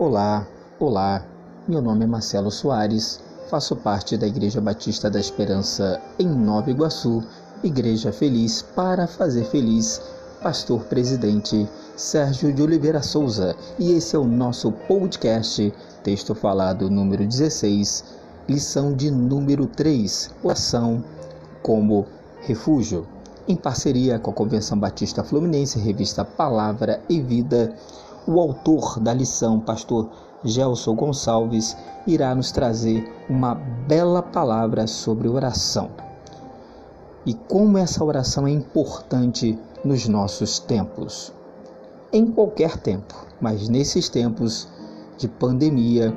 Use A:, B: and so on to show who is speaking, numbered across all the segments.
A: Olá, olá. Meu nome é Marcelo Soares, faço parte da Igreja Batista da Esperança em Nova Iguaçu, Igreja Feliz para fazer feliz, pastor presidente Sérgio de Oliveira Souza, e esse é o nosso podcast, texto falado número 16, lição de número 3, oração como refúgio em parceria com a Convenção Batista Fluminense, revista Palavra e Vida, o autor da lição, pastor Gelson Gonçalves, irá nos trazer uma bela palavra sobre oração. E como essa oração é importante nos nossos tempos. Em qualquer tempo, mas nesses tempos de pandemia,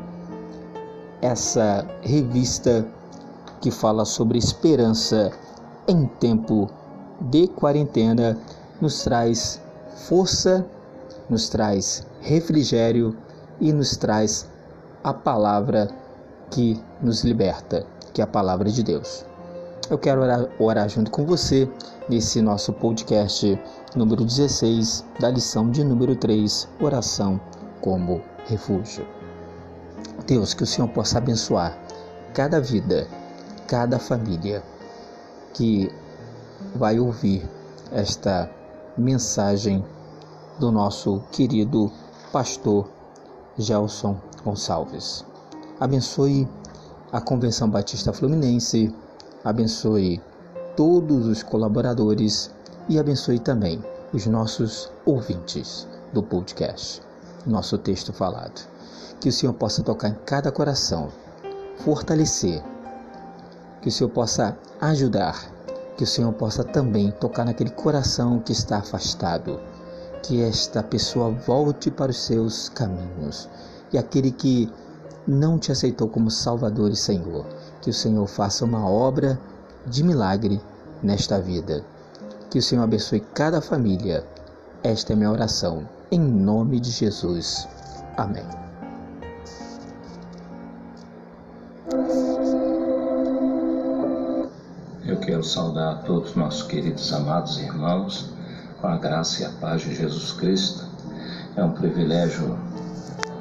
A: essa revista que fala sobre esperança em tempo de quarentena nos traz força, nos traz refrigério e nos traz a palavra que nos liberta, que é a palavra de Deus. Eu quero orar, orar junto com você nesse nosso podcast número 16 da lição de número 3, oração como refúgio. Deus, que o Senhor possa abençoar cada vida, cada família que vai ouvir esta mensagem do nosso querido pastor Gelson Gonçalves. Abençoe a Convenção Batista Fluminense, abençoe todos os colaboradores e abençoe também os nossos ouvintes do podcast, nosso texto falado. Que o Senhor possa tocar em cada coração, fortalecer, que o Senhor possa ajudar que o Senhor possa também tocar naquele coração que está afastado, que esta pessoa volte para os seus caminhos e aquele que não te aceitou como Salvador e Senhor, que o Senhor faça uma obra de milagre nesta vida. Que o Senhor abençoe cada família. Esta é minha oração, em nome de Jesus. Amém.
B: quero saudar todos nossos queridos amados irmãos com a graça e a paz de Jesus Cristo. É um privilégio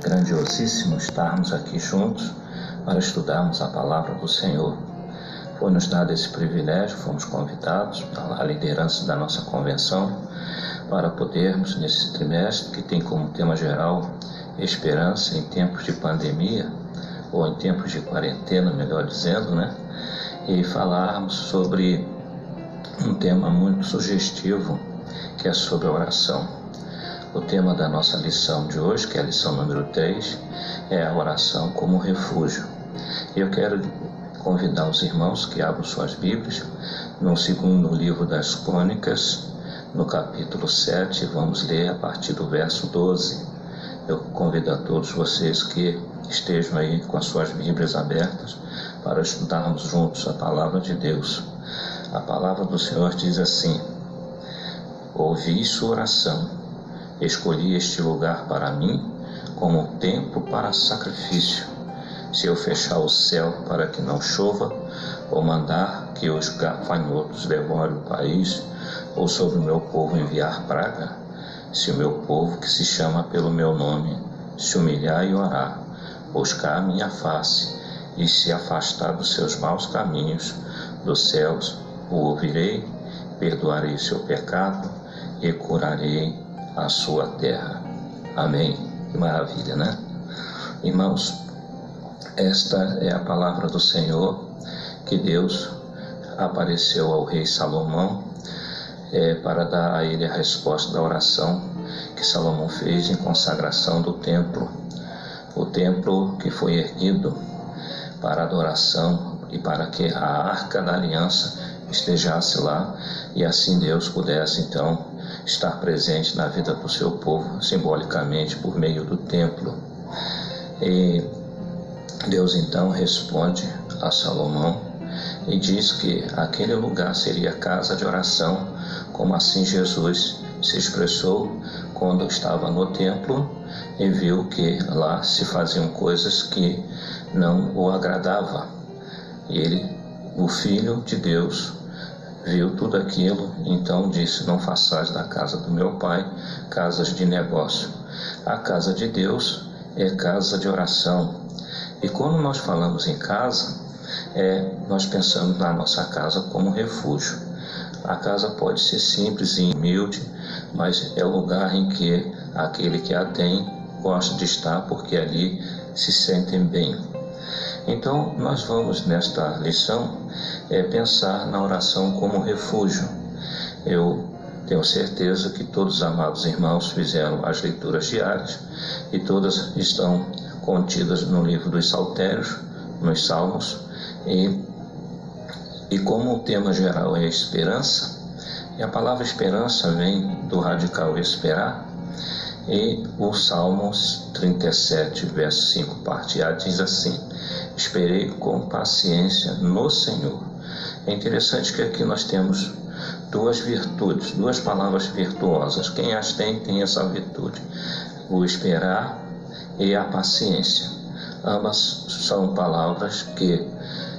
B: grandiosíssimo estarmos aqui juntos para estudarmos a palavra do Senhor. Foi nos dado esse privilégio, fomos convidados pela liderança da nossa convenção para podermos, nesse trimestre, que tem como tema geral esperança em tempos de pandemia, ou em tempos de quarentena, melhor dizendo, né? e falarmos sobre um tema muito sugestivo, que é sobre a oração. O tema da nossa lição de hoje, que é a lição número 3, é a oração como refúgio. Eu quero convidar os irmãos que abram suas Bíblias no segundo livro das Crônicas, no capítulo 7, vamos ler a partir do verso 12. Eu convido a todos vocês que estejam aí com as suas Bíblias abertas para estudarmos juntos a palavra de Deus. A palavra do Senhor diz assim: Ouvi sua oração, escolhi este lugar para mim como tempo para sacrifício. Se eu fechar o céu para que não chova, ou mandar que os gafanhotos devorem o país, ou sobre o meu povo enviar praga, se o meu povo que se chama pelo meu nome se humilhar e orar, buscar a minha face e se afastar dos seus maus caminhos, dos céus o ouvirei, perdoarei seu pecado e curarei a sua terra. Amém. Que maravilha, né? Irmãos, esta é a palavra do Senhor que Deus apareceu ao rei Salomão é, para dar a ele a resposta da oração que Salomão fez em consagração do templo. O templo que foi erguido para adoração e para que a arca da aliança estejasse lá e assim Deus pudesse então estar presente na vida do seu povo, simbolicamente por meio do templo. E Deus então responde a Salomão e diz que aquele lugar seria casa de oração, como assim Jesus se expressou quando estava no templo e viu que lá se faziam coisas que não o agradava. E ele, o Filho de Deus, viu tudo aquilo, então disse: Não façais da casa do meu pai casas de negócio. A casa de Deus é casa de oração. E quando nós falamos em casa, é, nós pensamos na nossa casa como refúgio. A casa pode ser simples e humilde, mas é o lugar em que aquele que a tem gosta de estar porque ali se sentem bem. Então, nós vamos nesta lição é, pensar na oração como refúgio. Eu tenho certeza que todos os amados irmãos fizeram as leituras diárias e todas estão contidas no livro dos Saltérios, nos Salmos, e, e como o tema geral é esperança, e a palavra esperança vem do radical esperar, e o Salmos 37, verso 5, parte A, diz assim: Esperei com paciência no Senhor. É interessante que aqui nós temos duas virtudes, duas palavras virtuosas. Quem as tem, tem essa virtude: o esperar e a paciência. Ambas são palavras que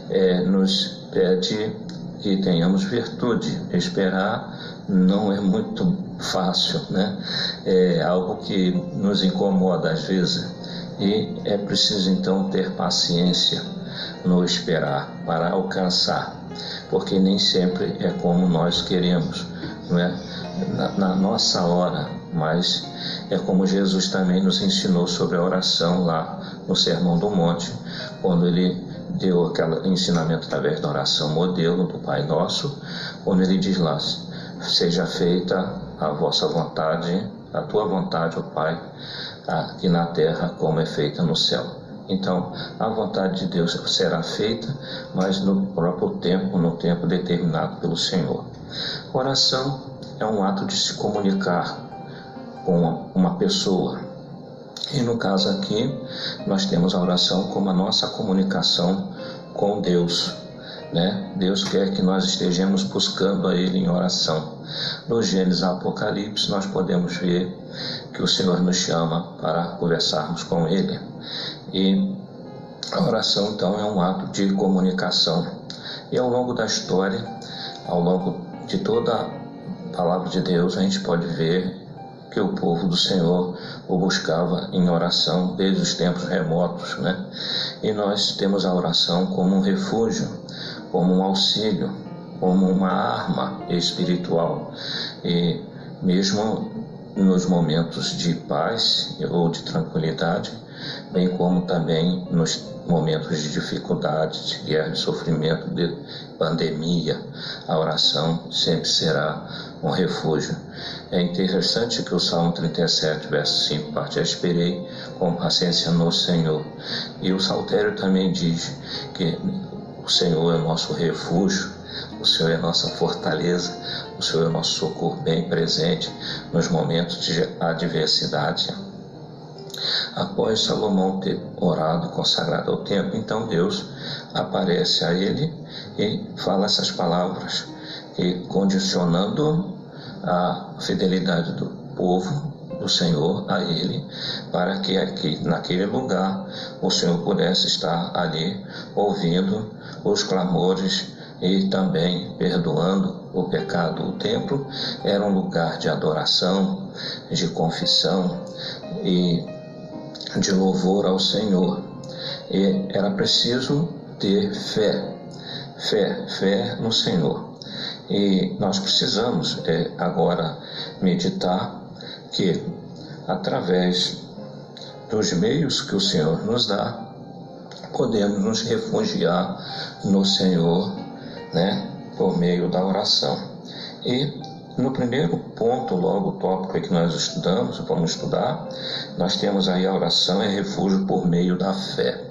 B: é, nos pede que tenhamos virtude. Esperar não é muito fácil, né? É algo que nos incomoda às vezes e é preciso então ter paciência no esperar para alcançar, porque nem sempre é como nós queremos, não é? Na, na nossa hora, mas é como Jesus também nos ensinou sobre a oração lá no Sermão do Monte, quando ele deu aquele ensinamento através da oração modelo do Pai Nosso, quando ele diz lá: Seja feita a vossa vontade, a tua vontade, ó Pai, aqui na terra como é feita no céu. Então, a vontade de Deus será feita, mas no próprio tempo, no tempo determinado pelo Senhor. Oração é um ato de se comunicar com uma pessoa. E no caso aqui, nós temos a oração como a nossa comunicação com Deus. Né? Deus quer que nós estejamos buscando a Ele em oração. No Gênesis Apocalipse, nós podemos ver que o Senhor nos chama para conversarmos com Ele. E a oração, então, é um ato de comunicação. E ao longo da história, ao longo de toda a palavra de Deus, a gente pode ver que o povo do Senhor o buscava em oração desde os tempos remotos, né? E nós temos a oração como um refúgio, como um auxílio, como uma arma espiritual. E mesmo nos momentos de paz ou de tranquilidade, bem como também nos momentos de dificuldade, de guerra, de sofrimento, de pandemia, a oração sempre será um refúgio. É interessante que o Salmo 37, verso 5, parte esperei com paciência no Senhor. E o Saltério também diz que o Senhor é nosso refúgio, o Senhor é nossa fortaleza, o Senhor é nosso socorro bem presente nos momentos de adversidade. Após Salomão ter orado, consagrado ao templo, então Deus aparece a ele e fala essas palavras, e condicionando a fidelidade do povo do Senhor a ele, para que aqui naquele lugar o Senhor pudesse estar ali ouvindo os clamores e também perdoando o pecado. O templo era um lugar de adoração, de confissão e de louvor ao Senhor. E era preciso ter fé, fé, fé no Senhor. E nós precisamos é, agora meditar que, através dos meios que o Senhor nos dá, podemos nos refugiar no Senhor, né, por meio da oração. E no primeiro ponto, logo o tópico que nós estudamos, vamos estudar, nós temos aí a oração é refúgio por meio da fé.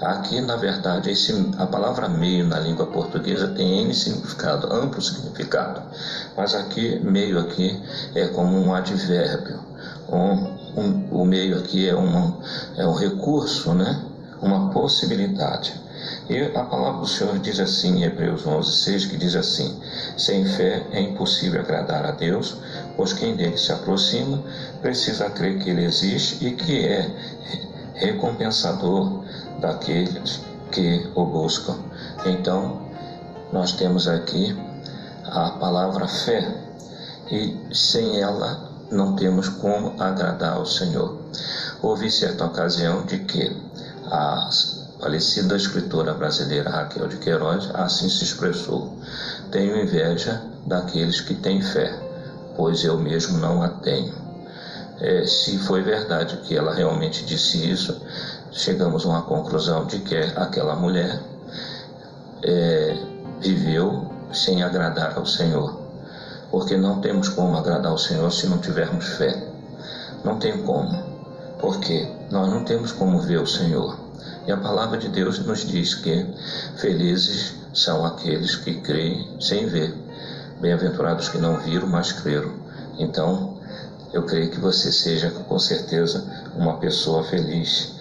B: Aqui, na verdade, esse, a palavra meio na língua portuguesa tem N significado, amplo significado. Mas aqui, meio aqui é como um advérbio. Um, um, o meio aqui é um, é um recurso, né? uma possibilidade. E a palavra do Senhor diz assim em Hebreus 11, 6, que diz assim, sem fé é impossível agradar a Deus, pois quem dele se aproxima precisa crer que ele existe e que é recompensador daqueles que o buscam. Então, nós temos aqui a palavra fé e sem ela não temos como agradar ao Senhor. Houve certa ocasião de que a falecida escritora brasileira Raquel de Queiroz assim se expressou: Tenho inveja daqueles que têm fé, pois eu mesmo não a tenho. É, se foi verdade que ela realmente disse isso, chegamos a uma conclusão de que aquela mulher é, viveu sem agradar ao Senhor. Porque não temos como agradar ao Senhor se não tivermos fé. Não tem como. Porque nós não temos como ver o Senhor. E a palavra de Deus nos diz que felizes são aqueles que creem sem ver. Bem-aventurados que não viram, mas creram. Então, eu creio que você seja com certeza uma pessoa feliz,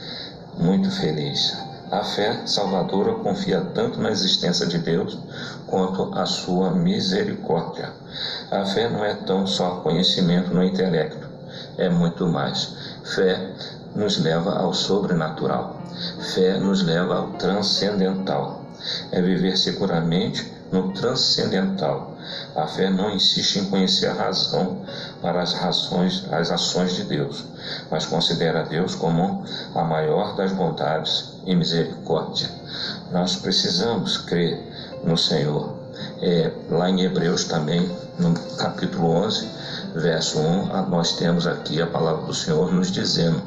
B: muito feliz. A fé salvadora confia tanto na existência de Deus quanto a sua misericórdia. A fé não é tão só conhecimento no intelecto, é muito mais. Fé nos leva ao sobrenatural. Fé nos leva ao transcendental. É viver seguramente no transcendental. A fé não insiste em conhecer a razão para as as ações de Deus, mas considera Deus como a maior das bondades e misericórdia. Nós precisamos crer no Senhor. É, lá em Hebreus também, no capítulo 11, verso 1, nós temos aqui a palavra do Senhor nos dizendo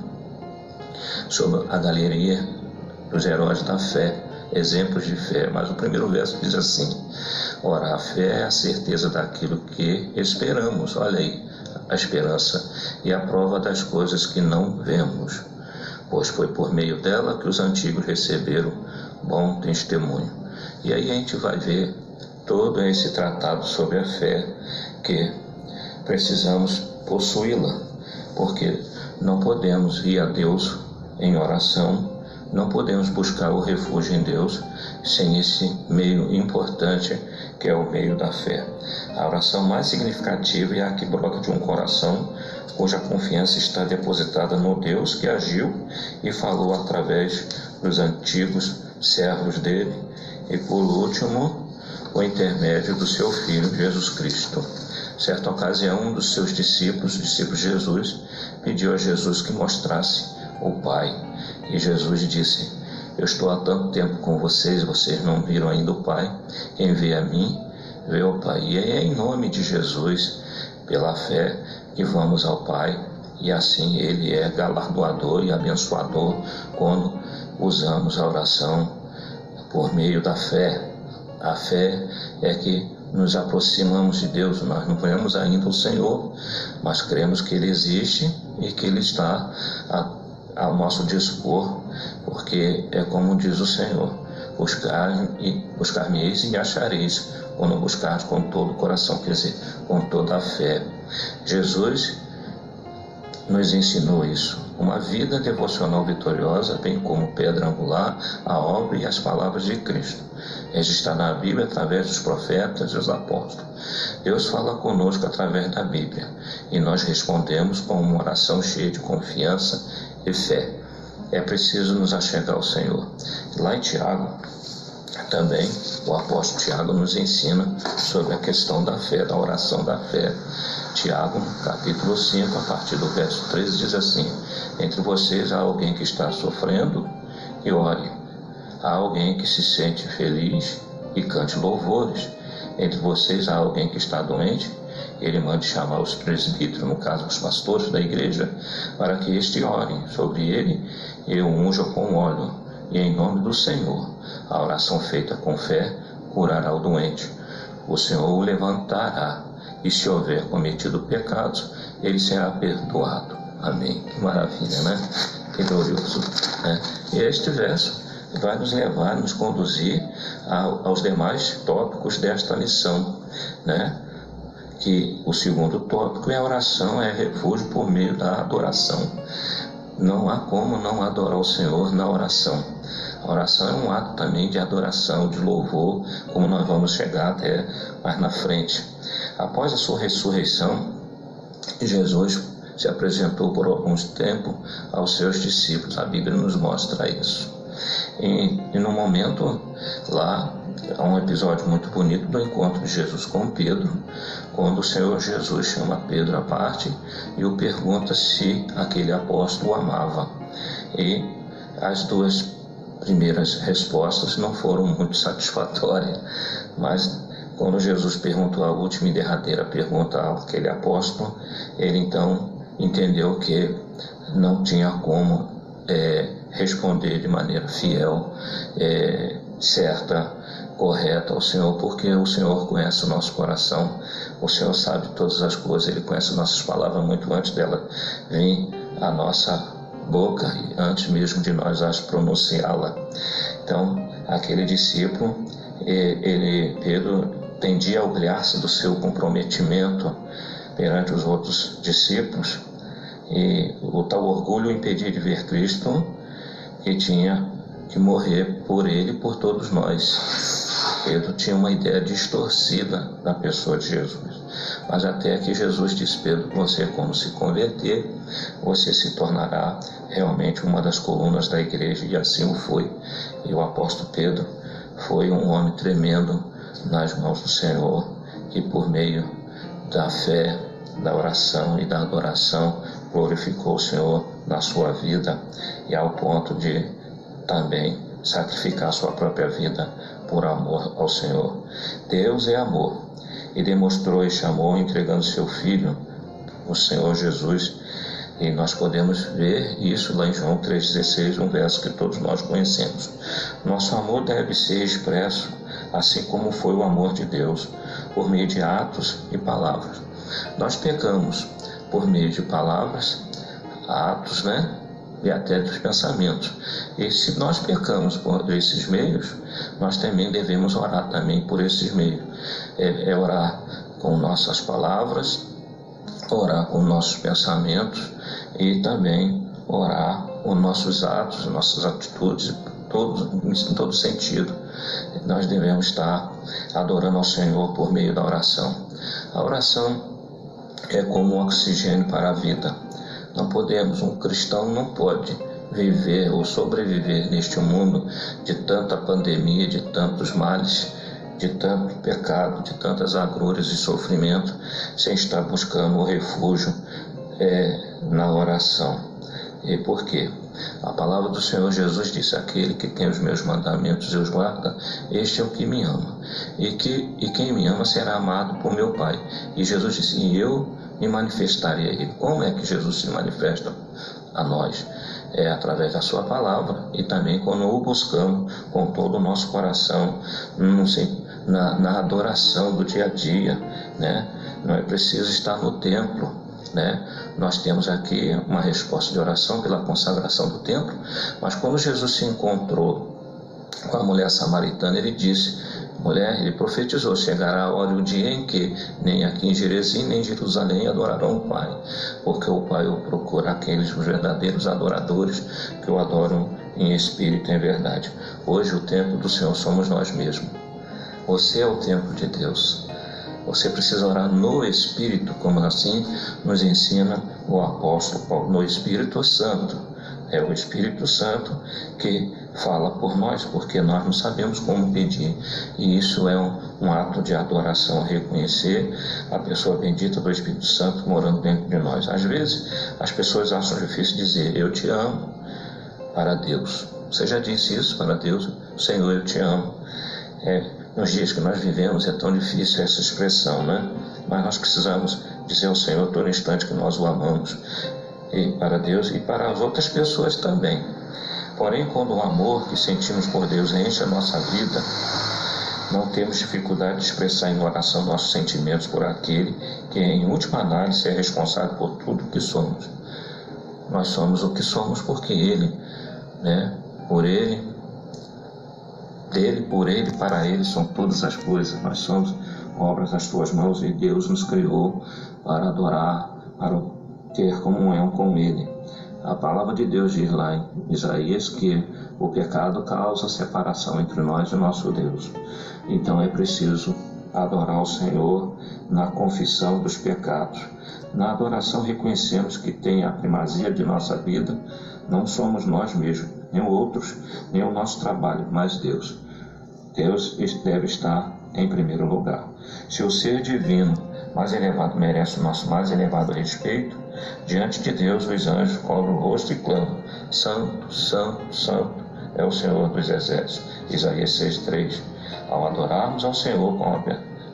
B: sobre a galeria dos heróis da fé, exemplos de fé. Mas o primeiro verso diz assim: Ora, a fé é a certeza daquilo que esperamos. Olha aí, a esperança e a prova das coisas que não vemos, pois foi por meio dela que os antigos receberam bom testemunho. E aí a gente vai ver todo esse tratado sobre a fé que precisamos possuí-la, porque não podemos ir a Deus em oração, não podemos buscar o refúgio em Deus sem esse meio importante que é o meio da fé. A oração mais significativa é a que brota de um coração cuja confiança está depositada no Deus que agiu e falou através dos antigos servos dele e, por último, o intermédio do seu Filho Jesus Cristo. Certa ocasião, um dos seus discípulos, de Jesus, pediu a Jesus que mostrasse o Pai. E Jesus disse: Eu estou há tanto tempo com vocês, vocês não viram ainda o Pai. Quem vê a mim, vê o Pai. E é em nome de Jesus, pela fé, que vamos ao Pai. E assim Ele é galardoador e abençoador quando usamos a oração por meio da fé. A fé é que nos aproximamos de Deus. Nós não vemos ainda o Senhor, mas cremos que Ele existe e que Ele está ao nosso dispor, porque é como diz o Senhor: buscar e achareis, quando buscar com todo o coração, quer dizer, com toda a fé. Jesus nos ensinou isso. Uma vida devocional vitoriosa, bem como pedra angular, a obra e as palavras de Cristo. Está na Bíblia através dos profetas e dos apóstolos. Deus fala conosco através da Bíblia e nós respondemos com uma oração cheia de confiança e fé. É preciso nos achegar ao Senhor. Lá em Tiago, também o apóstolo Tiago nos ensina sobre a questão da fé, da oração da fé. Tiago, capítulo 5, a partir do verso 13, diz assim: Entre vocês há alguém que está sofrendo e ore. Há alguém que se sente feliz e cante louvores. Entre vocês há alguém que está doente ele manda chamar os presbíteros, no caso os pastores da igreja, para que este orem sobre ele e o unjam com óleo, e em nome do Senhor, a oração feita com fé curará o doente. O Senhor o levantará, e se houver cometido pecados, ele será perdoado. Amém. Que maravilha, né? Que glorioso. Né? E este verso vai nos levar, nos conduzir aos demais tópicos desta lição, né? Que o segundo tópico é a oração, é refúgio por meio da adoração. Não há como não adorar o Senhor na oração. A oração é um ato também de adoração, de louvor, como nós vamos chegar até mais na frente. Após a sua ressurreição, Jesus se apresentou por alguns tempos aos seus discípulos. A Bíblia nos mostra isso. E, e no momento lá, há um episódio muito bonito do encontro de Jesus com Pedro, quando o Senhor Jesus chama Pedro à parte e o pergunta se aquele apóstolo o amava. E as duas primeiras respostas não foram muito satisfatórias, mas quando Jesus perguntou a última e derradeira pergunta àquele apóstolo, ele então entendeu que não tinha como é, responder de maneira fiel, é, certa, correta ao Senhor, porque o Senhor conhece o nosso coração, o Senhor sabe todas as coisas, Ele conhece nossas palavras muito antes dela vir à nossa boca e antes mesmo de nós as pronunciá-la. Então, aquele discípulo, ele, Pedro, tendia a orgulhar-se do seu comprometimento perante os outros discípulos e o tal orgulho impedia de ver Cristo que tinha que morrer por ele e por todos nós. Pedro tinha uma ideia distorcida da pessoa de Jesus. Mas até que Jesus disse, Pedro, você como se converter, você se tornará realmente uma das colunas da igreja. E assim o foi. E o apóstolo Pedro foi um homem tremendo nas mãos do Senhor, que por meio da fé, da oração e da adoração glorificou o Senhor na sua vida e ao ponto de também sacrificar sua própria vida por amor ao Senhor. Deus é amor e demonstrou este amor entregando seu Filho, o Senhor Jesus. E nós podemos ver isso lá em João 3,16, um verso que todos nós conhecemos. Nosso amor deve ser expresso, assim como foi o amor de Deus, por meio de atos e palavras. Nós pecamos por meio de palavras, atos, né? E até dos pensamentos. E se nós pecamos por esses meios, nós também devemos orar também por esses meios. É, é orar com nossas palavras, orar com nossos pensamentos e também orar com nossos atos, nossas atitudes, todos, em todo sentido. Nós devemos estar adorando ao Senhor por meio da oração. A oração é como oxigênio para a vida. Não podemos, um cristão não pode viver ou sobreviver neste mundo de tanta pandemia, de tantos males, de tanto pecado, de tantas agruras e sofrimento, sem estar buscando o refúgio é, na oração. E por quê? A palavra do Senhor Jesus disse: Aquele que tem os meus mandamentos e os guarda, este é o que me ama. E, que, e quem me ama será amado por meu Pai. E Jesus disse: E eu me manifestarei Ele. Como é que Jesus se manifesta a nós? É através da Sua palavra e também quando o buscamos com todo o nosso coração, não sei, na, na adoração do dia a dia. Né? Não é preciso estar no templo né? Nós temos aqui uma resposta de oração pela consagração do templo, mas quando Jesus se encontrou com a mulher samaritana, ele disse: Mulher, ele profetizou: chegará a hora o dia em que nem aqui em Jerezim nem em Jerusalém adorarão o Pai, porque o Pai o procura aqueles os verdadeiros adoradores que o adoram em espírito e em verdade. Hoje o templo do Senhor somos nós mesmos. Você é o templo de Deus. Você precisa orar no Espírito, como assim nos ensina o apóstolo Paulo, no Espírito Santo. É o Espírito Santo que fala por nós, porque nós não sabemos como pedir. E isso é um, um ato de adoração, reconhecer a pessoa bendita do Espírito Santo morando dentro de nós. Às vezes as pessoas acham difícil dizer eu te amo para Deus. Você já disse isso para Deus? Senhor, eu te amo. É, nos dias que nós vivemos é tão difícil essa expressão, né? Mas nós precisamos dizer ao Senhor todo instante que nós o amamos e para Deus e para as outras pessoas também. Porém, quando o amor que sentimos por Deus enche a nossa vida, não temos dificuldade de expressar em oração nossos sentimentos por aquele que, em última análise, é responsável por tudo que somos. Nós somos o que somos porque Ele, né? Por Ele dele, por ele, para ele são todas as coisas. Nós somos obras das tuas mãos e Deus nos criou para adorar, para ter comunhão com ele. A palavra de Deus diz lá em Isaías que o pecado causa separação entre nós e nosso Deus. Então é preciso adorar o Senhor na confissão dos pecados. Na adoração reconhecemos que tem a primazia de nossa vida, não somos nós mesmos, nem outros, nem o nosso trabalho, mas Deus. Deus deve estar em primeiro lugar. Se o ser divino mais elevado merece o nosso mais elevado respeito, diante de Deus os anjos cobrem o rosto e clamam: Santo, Santo, Santo é o Senhor dos Exércitos. Isaías 6,3. Ao adorarmos ao Senhor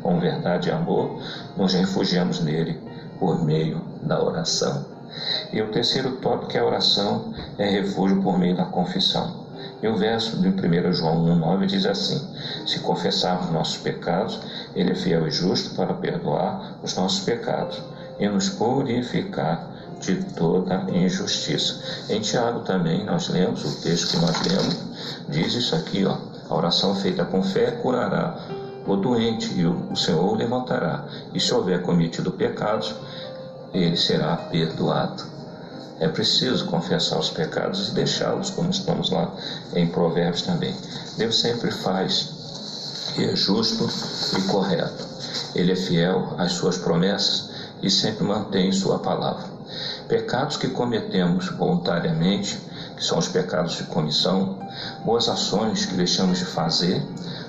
B: com verdade e amor, nos refugiamos nele por meio da oração. E o terceiro tópico é a oração é refúgio por meio da confissão. E o verso de 1 João 1,9 diz assim: Se confessarmos nossos pecados, Ele é fiel e justo para perdoar os nossos pecados e nos purificar de toda injustiça. Em Tiago também nós lemos, o texto que nós lemos, diz isso aqui, ó, a oração feita com fé curará o doente e o Senhor o levantará. E se houver cometido pecados, ele será perdoado. É preciso confessar os pecados e deixá-los, como estamos lá em Provérbios também. Deus sempre faz e é justo e correto. Ele é fiel às suas promessas e sempre mantém sua palavra. Pecados que cometemos voluntariamente, que são os pecados de comissão, boas ações que deixamos de fazer,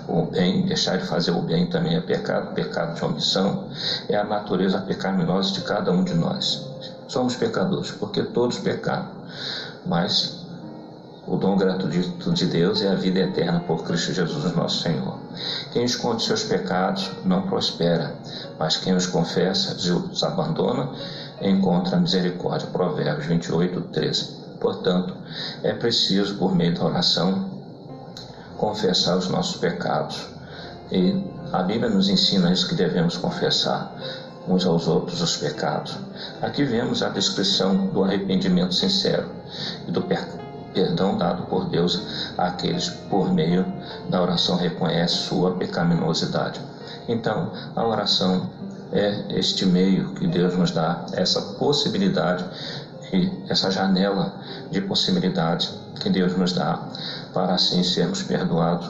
B: o bem, deixar de fazer o bem também é pecado, pecado de omissão, é a natureza pecaminosa de cada um de nós somos pecadores, porque todos pecaram. Mas o dom gratuito de Deus é a vida eterna por Cristo Jesus, nosso Senhor. Quem esconde seus pecados não prospera, mas quem os confessa e os abandona encontra misericórdia. Provérbios 28, 13. Portanto, é preciso, por meio da oração, confessar os nossos pecados. E a Bíblia nos ensina isso que devemos confessar uns aos outros os pecados. Aqui vemos a descrição do arrependimento sincero e do perdão dado por Deus àqueles por meio da oração reconhece sua pecaminosidade. Então, a oração é este meio que Deus nos dá, essa possibilidade essa janela de possibilidade que Deus nos dá para assim sermos perdoados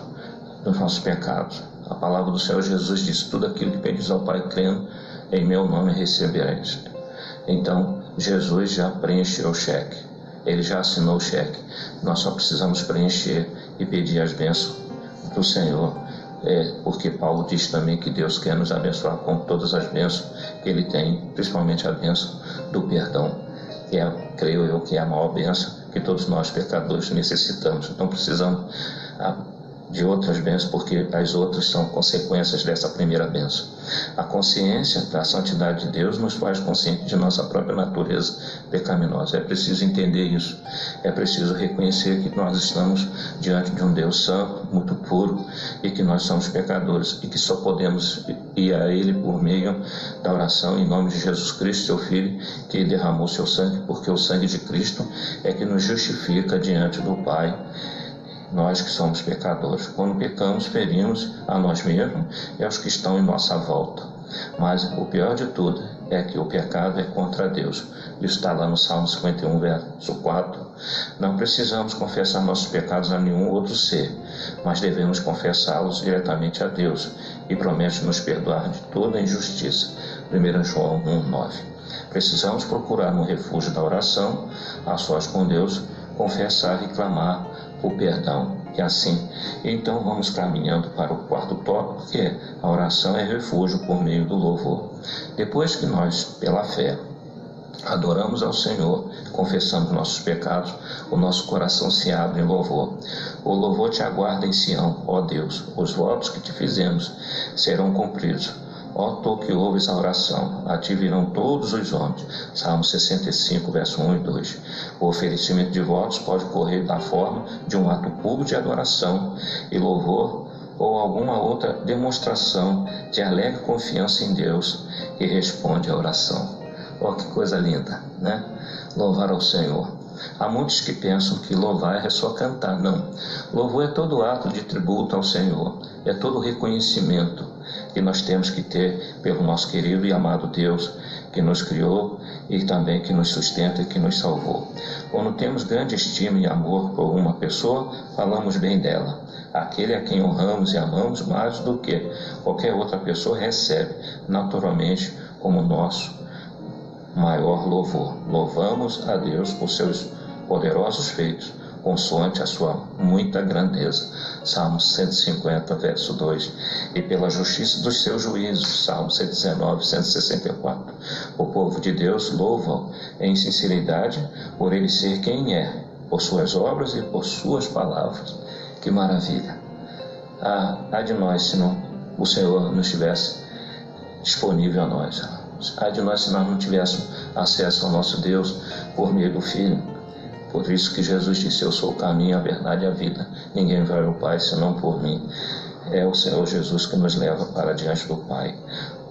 B: dos nossos pecados. A palavra do Senhor Jesus diz: tudo aquilo que pedis ao Pai crendo, em meu nome recebereis. Então, Jesus já preencheu o cheque, ele já assinou o cheque. Nós só precisamos preencher e pedir as bênçãos do Senhor. É, porque Paulo diz também que Deus quer nos abençoar com todas as bênçãos que Ele tem, principalmente a bênção do perdão, que é, creio eu, que é a maior bênção que todos nós pecadores necessitamos. Então precisamos de outras bênçãos, porque as outras são consequências dessa primeira bênção. A consciência da santidade de Deus nos faz consciente de nossa própria natureza pecaminosa. É preciso entender isso. É preciso reconhecer que nós estamos diante de um Deus santo, muito puro, e que nós somos pecadores e que só podemos ir a Ele por meio da oração em nome de Jesus Cristo, seu Filho, que derramou seu sangue, porque o sangue de Cristo é que nos justifica diante do Pai nós que somos pecadores. Quando pecamos, ferimos a nós mesmos e aos que estão em nossa volta. Mas o pior de tudo é que o pecado é contra Deus. Isso está lá no Salmo 51, verso 4. Não precisamos confessar nossos pecados a nenhum outro ser, mas devemos confessá-los diretamente a Deus e promete nos perdoar de toda injustiça. 1 João 1, 9. Precisamos procurar no refúgio da oração, a sós com Deus, confessar e clamar o perdão. E assim, então vamos caminhando para o quarto tópico, que é a oração é refúgio por meio do louvor. Depois que nós, pela fé, adoramos ao Senhor, confessamos nossos pecados, o nosso coração se abre em louvor. O louvor te aguarda em Sião, ó Deus, os votos que te fizemos serão cumpridos Ó tu que ouves a oração, a ti virão todos os homens. Salmo 65, verso 1 e 2. O oferecimento de votos pode ocorrer da forma de um ato público de adoração e louvor ou alguma outra demonstração de alegre confiança em Deus que responde à oração. Ó que coisa linda, né? Louvar ao Senhor. Há muitos que pensam que louvar é só cantar. Não. Louvor é todo ato de tributo ao Senhor, é todo reconhecimento que nós temos que ter pelo nosso querido e amado Deus que nos criou e também que nos sustenta e que nos salvou. Quando temos grande estima e amor por uma pessoa, falamos bem dela. Aquele a quem honramos e amamos mais do que qualquer outra pessoa recebe naturalmente como nosso maior louvor. Louvamos a Deus por seus poderosos feitos, consoante a sua muita grandeza. Salmo 150, verso 2. E pela justiça dos seus juízos. Salmo 119, 164. O povo de Deus louva em sinceridade por ele ser quem é, por suas obras e por suas palavras. Que maravilha! Ah, há de nós se não, o Senhor não estivesse disponível a nós. Há de nós se nós não tivéssemos acesso ao nosso Deus por meio do Filho. Por isso que Jesus disse: Eu sou o caminho, a verdade e a vida. Ninguém vai ao Pai senão por mim. É o Senhor Jesus que nos leva para diante do Pai.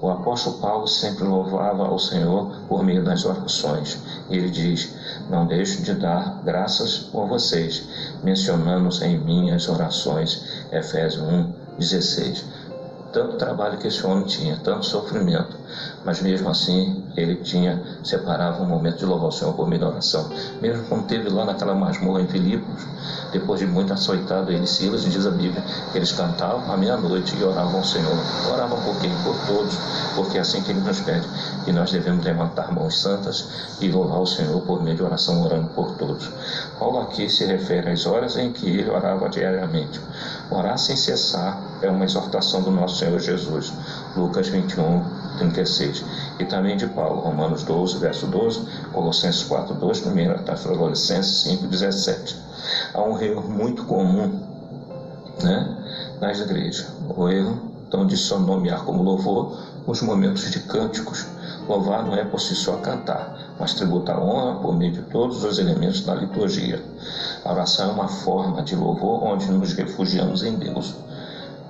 B: O apóstolo Paulo sempre louvava ao Senhor por meio das orações. Ele diz: Não deixo de dar graças por vocês, mencionando em minhas orações. Efésios 1, 16 tanto trabalho que esse homem tinha, tanto sofrimento, mas mesmo assim ele tinha, separava um momento de louvar o Senhor por meio da oração. Mesmo quando teve lá naquela masmorra em Filipos, depois de muito açoitado, ele Silas, diz a Bíblia, eles cantavam à meia-noite e oravam ao Senhor. Oravam por quem? Por todos, porque é assim que ele nos pede. E nós devemos levantar mãos santas e louvar o Senhor por meio de oração, orando por todos. Paulo aqui se refere às horas em que ele orava diariamente. Orar sem cessar é uma exortação do nosso Senhor Jesus. Lucas 21, 36. E também de Paulo, Romanos 12, verso 12, Colossenses 4, 2, 1 Tessalonicenses 5, 17. Há um erro muito comum né, nas igrejas. O erro então, de só nomear como louvor os momentos de cânticos. Louvar não é por si só cantar, mas tributar honra por meio de todos os elementos da liturgia. A oração é uma forma de louvor onde nos refugiamos em Deus.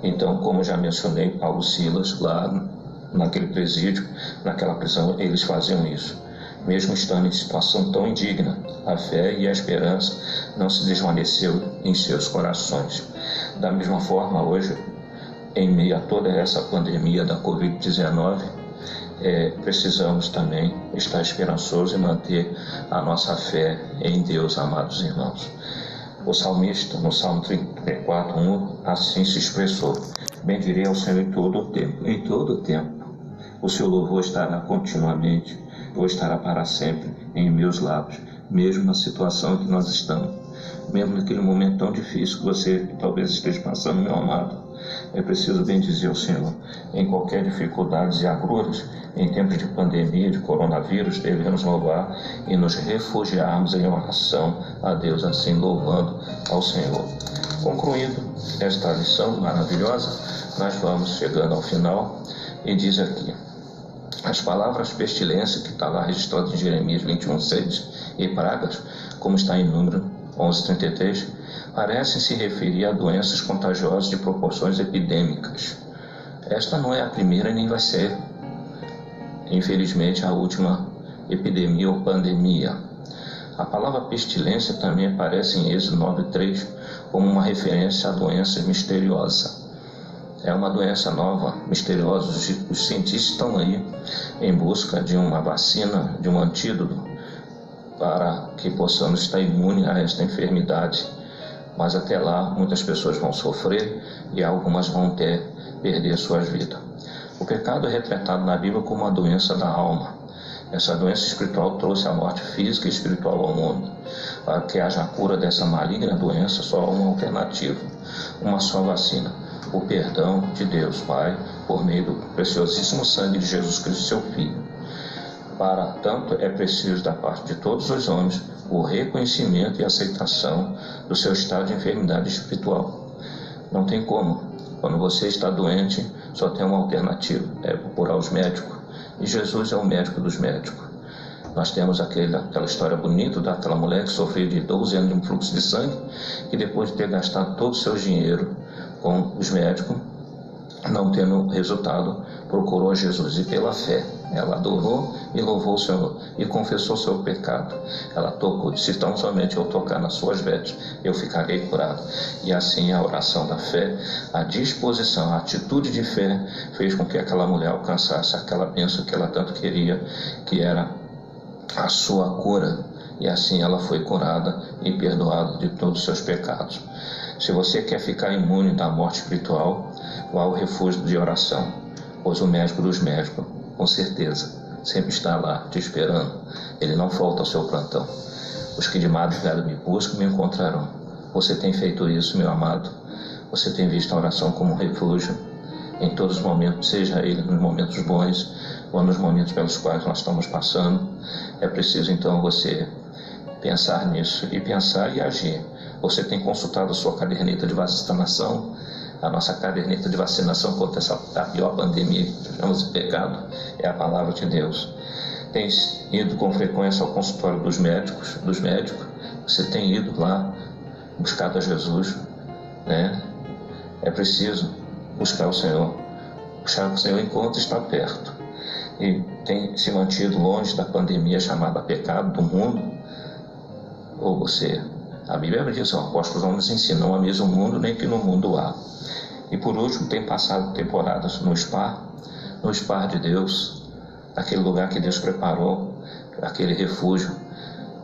B: Então, como já mencionei, Paulo Silas, lá naquele presídio, naquela prisão, eles faziam isso. Mesmo estando em situação tão indigna, a fé e a esperança não se desvaneceu em seus corações. Da mesma forma, hoje, em meio a toda essa pandemia da Covid-19, é, precisamos também estar esperançosos e manter a nossa fé em Deus, amados irmãos. O salmista, no Salmo 34, 1, assim se expressou: Bendirei ao Senhor em todo o tempo, em todo o tempo. O seu louvor estará continuamente, ou estará para sempre em meus lábios, mesmo na situação em que nós estamos, mesmo naquele momento tão difícil que você talvez esteja passando, meu amado. É preciso bem dizer ao Senhor, em qualquer dificuldade e agruras, em tempos de pandemia, de coronavírus, devemos louvar e nos refugiarmos em oração a Deus, assim louvando ao Senhor. Concluindo esta lição maravilhosa, nós vamos chegando ao final e diz aqui: as palavras pestilência, que está lá registrado em Jeremias 21, 6, e pragas, como está em número 1133, parecem se referir a doenças contagiosas de proporções epidêmicas. Esta não é a primeira nem vai ser, infelizmente, a última epidemia ou pandemia. A palavra pestilência também aparece em Êxodo 9.3 como uma referência à doença misteriosa. É uma doença nova, misteriosa. Os cientistas estão aí em busca de uma vacina, de um antídoto para que possamos estar imune a esta enfermidade. Mas até lá, muitas pessoas vão sofrer e algumas vão ter perder suas vidas. O pecado é retratado na Bíblia como uma doença da alma. Essa doença espiritual trouxe a morte física e espiritual ao mundo. Para que haja cura dessa maligna doença, só há uma alternativa, uma só vacina: o perdão de Deus Pai por meio do preciosíssimo sangue de Jesus Cristo, seu Filho. Para tanto, é preciso da parte de todos os homens o reconhecimento e aceitação do seu estado de enfermidade espiritual. Não tem como. Quando você está doente, só tem uma alternativa: é procurar os médicos. E Jesus é o médico dos médicos. Nós temos aquele, aquela história bonita daquela mulher que sofreu de 12 anos de um fluxo de sangue, que depois de ter gastado todo o seu dinheiro com os médicos, não tendo resultado, procurou Jesus e pela fé ela adorou e louvou o Senhor e confessou seu pecado. Ela tocou, disse: tão somente eu tocar nas suas vestes, eu ficarei curado. E assim a oração da fé, a disposição, a atitude de fé fez com que aquela mulher alcançasse aquela bênção que ela tanto queria, que era a sua cura. E assim ela foi curada e perdoada de todos os seus pecados. Se você quer ficar imune da morte espiritual, vá ao refúgio de oração, pois o médico dos médicos com certeza, sempre está lá te esperando. Ele não falta ao seu plantão. Os que de madrugada me buscam me encontrarão. Você tem feito isso, meu amado. Você tem visto a oração como um refúgio em todos os momentos, seja ele nos momentos bons ou nos momentos pelos quais nós estamos passando. É preciso então você pensar nisso e pensar e agir. Você tem consultado sua caderneta de vacinação, a nossa caderneta de vacinação contra essa a pior pandemia que de pecado, é a palavra de Deus. Tem ido com frequência ao consultório dos médicos, dos médicos. Você tem ido lá buscado a Jesus, né? É preciso buscar o Senhor, buscar o Senhor enquanto está perto. E tem se mantido longe da pandemia chamada pecado do mundo, ou você. A Bíblia diz, o apóstolo João nos ensina, não mesmo mundo, nem que no mundo há. E por último, tem passado temporadas no spa, no spa de Deus, aquele lugar que Deus preparou, aquele refúgio.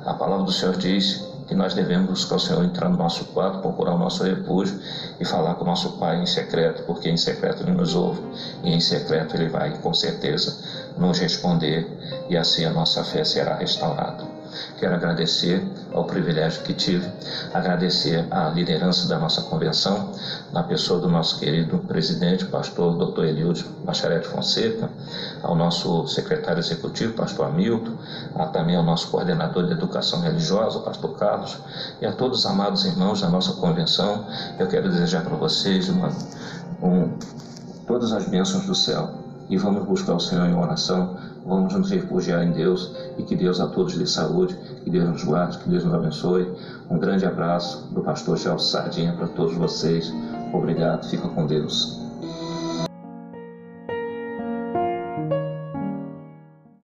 B: A palavra do Senhor diz que nós devemos buscar o Senhor, entrar no nosso quarto, procurar o nosso refúgio e falar com o nosso Pai em secreto, porque em secreto Ele nos ouve e em secreto Ele vai, com certeza, nos responder e assim a nossa fé será restaurada. Quero agradecer ao privilégio que tive, agradecer à liderança da nossa convenção, na pessoa do nosso querido presidente, pastor Dr. Eliud Bacharete Fonseca, ao nosso secretário executivo, pastor Hamilton, também ao nosso coordenador de educação religiosa, pastor Carlos, e a todos os amados irmãos da nossa convenção. Eu quero desejar para vocês uma, um, todas as bênçãos do céu e vamos buscar o Senhor em oração, vamos nos refugiar em Deus e que Deus a todos dê saúde, que Deus nos guarde, que Deus nos abençoe. Um grande abraço do pastor Gelson Sardinha para todos vocês. Obrigado, fica com Deus.